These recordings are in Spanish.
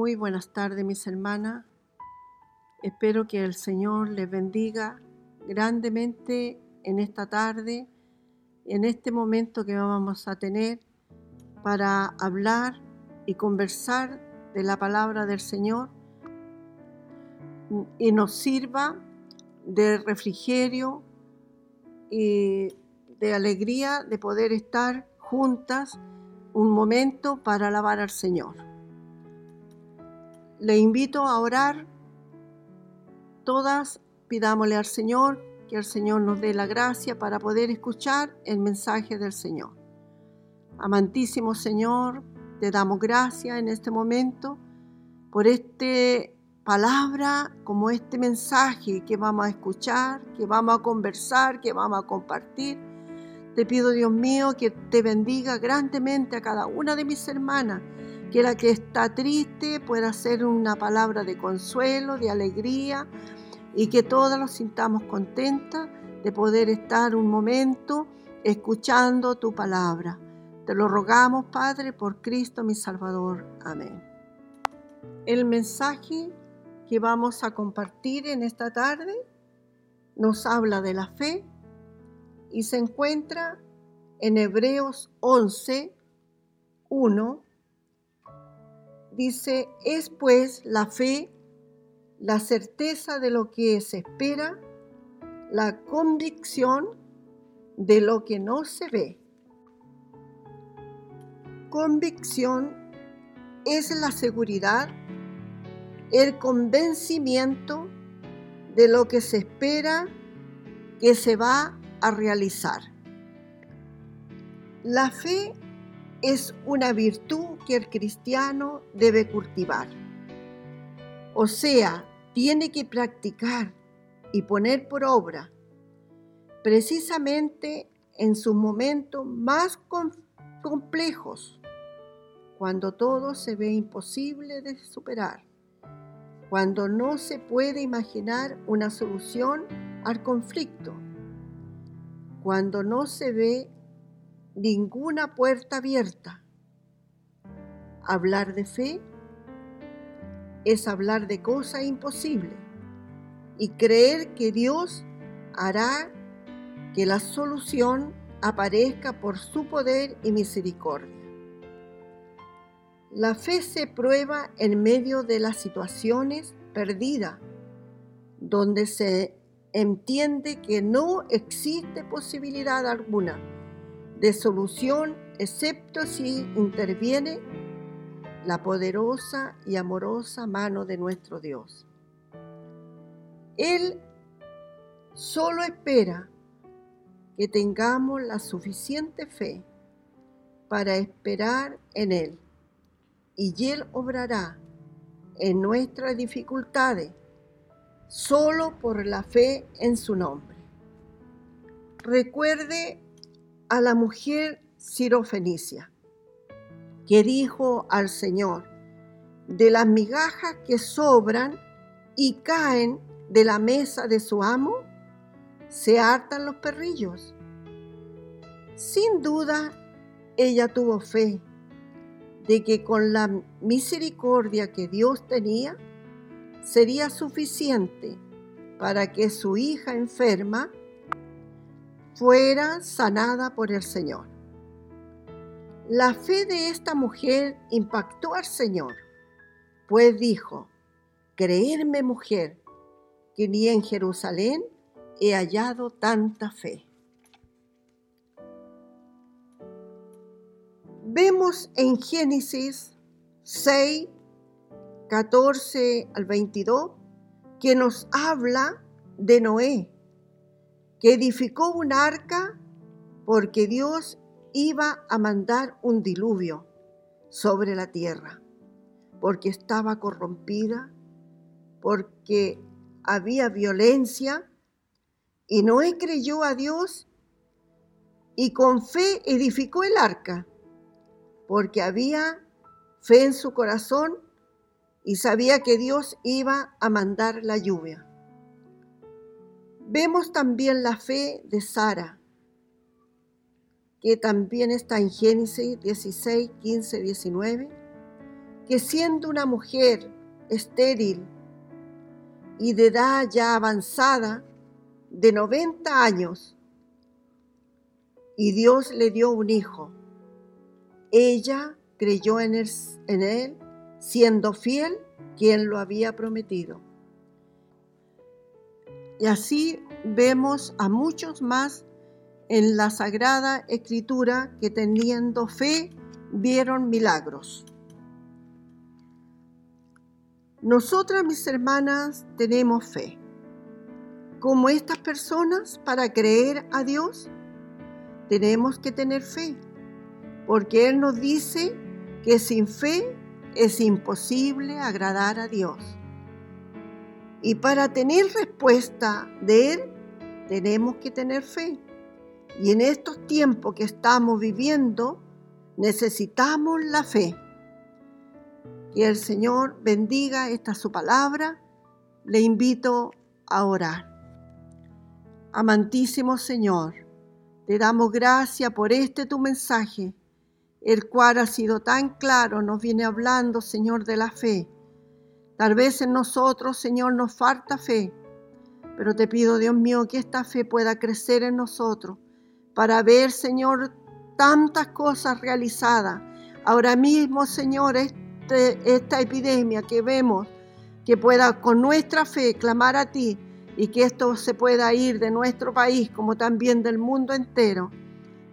Muy buenas tardes, mis hermanas. Espero que el Señor les bendiga grandemente en esta tarde, en este momento que vamos a tener para hablar y conversar de la palabra del Señor y nos sirva de refrigerio y de alegría de poder estar juntas un momento para alabar al Señor le invito a orar. Todas pidámosle al Señor que el Señor nos dé la gracia para poder escuchar el mensaje del Señor. Amantísimo Señor, te damos gracias en este momento por esta palabra, como este mensaje que vamos a escuchar, que vamos a conversar, que vamos a compartir. Te pido, Dios mío, que te bendiga grandemente a cada una de mis hermanas que la que está triste pueda ser una palabra de consuelo, de alegría y que todas nos sintamos contentas de poder estar un momento escuchando tu palabra. Te lo rogamos, Padre, por Cristo mi Salvador. Amén. El mensaje que vamos a compartir en esta tarde nos habla de la fe y se encuentra en Hebreos 11, 1 Dice, es pues la fe, la certeza de lo que se espera, la convicción de lo que no se ve. Convicción es la seguridad, el convencimiento de lo que se espera que se va a realizar. La fe es una virtud que el cristiano debe cultivar. O sea, tiene que practicar y poner por obra, precisamente en sus momentos más complejos, cuando todo se ve imposible de superar, cuando no se puede imaginar una solución al conflicto, cuando no se ve ninguna puerta abierta. Hablar de fe es hablar de cosas imposibles y creer que Dios hará que la solución aparezca por su poder y misericordia. La fe se prueba en medio de las situaciones perdidas, donde se entiende que no existe posibilidad alguna de solución excepto si interviene la poderosa y amorosa mano de nuestro Dios. Él solo espera que tengamos la suficiente fe para esperar en Él y Él obrará en nuestras dificultades solo por la fe en su nombre. Recuerde a la mujer sirofenicia, que dijo al Señor, de las migajas que sobran y caen de la mesa de su amo, se hartan los perrillos. Sin duda, ella tuvo fe de que con la misericordia que Dios tenía, sería suficiente para que su hija enferma fuera sanada por el Señor. La fe de esta mujer impactó al Señor, pues dijo, creerme mujer, que ni en Jerusalén he hallado tanta fe. Vemos en Génesis 6, 14 al 22, que nos habla de Noé, que edificó un arca porque Dios iba a mandar un diluvio sobre la tierra, porque estaba corrompida, porque había violencia, y Noé creyó a Dios y con fe edificó el arca, porque había fe en su corazón y sabía que Dios iba a mandar la lluvia. Vemos también la fe de Sara, que también está en Génesis 16, 15, 19, que siendo una mujer estéril y de edad ya avanzada, de 90 años, y Dios le dio un hijo. Ella creyó en él, en él, siendo fiel quien lo había prometido. Y así vemos a muchos más en la Sagrada Escritura que teniendo fe vieron milagros. Nosotras, mis hermanas, tenemos fe. Como estas personas, para creer a Dios, tenemos que tener fe, porque Él nos dice que sin fe es imposible agradar a Dios. Y para tener respuesta de Él, tenemos que tener fe. Y en estos tiempos que estamos viviendo, necesitamos la fe. Que el Señor bendiga esta su palabra. Le invito a orar. Amantísimo Señor, te damos gracias por este tu mensaje, el cual ha sido tan claro, nos viene hablando, Señor, de la fe. Tal vez en nosotros, Señor, nos falta fe, pero te pido, Dios mío, que esta fe pueda crecer en nosotros para ver, Señor, tantas cosas realizadas. Ahora mismo, Señor, este, esta epidemia que vemos, que pueda con nuestra fe clamar a ti y que esto se pueda ir de nuestro país como también del mundo entero.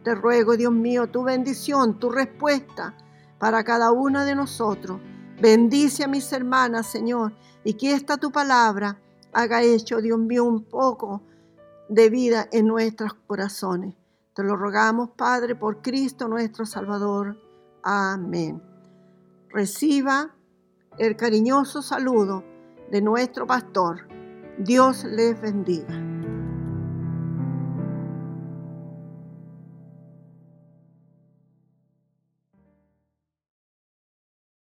Te ruego, Dios mío, tu bendición, tu respuesta para cada uno de nosotros. Bendice a mis hermanas, Señor, y que esta tu palabra haga hecho, Dios mío, un poco de vida en nuestros corazones. Te lo rogamos, Padre, por Cristo nuestro Salvador. Amén reciba el cariñoso saludo de nuestro pastor. Dios les bendiga.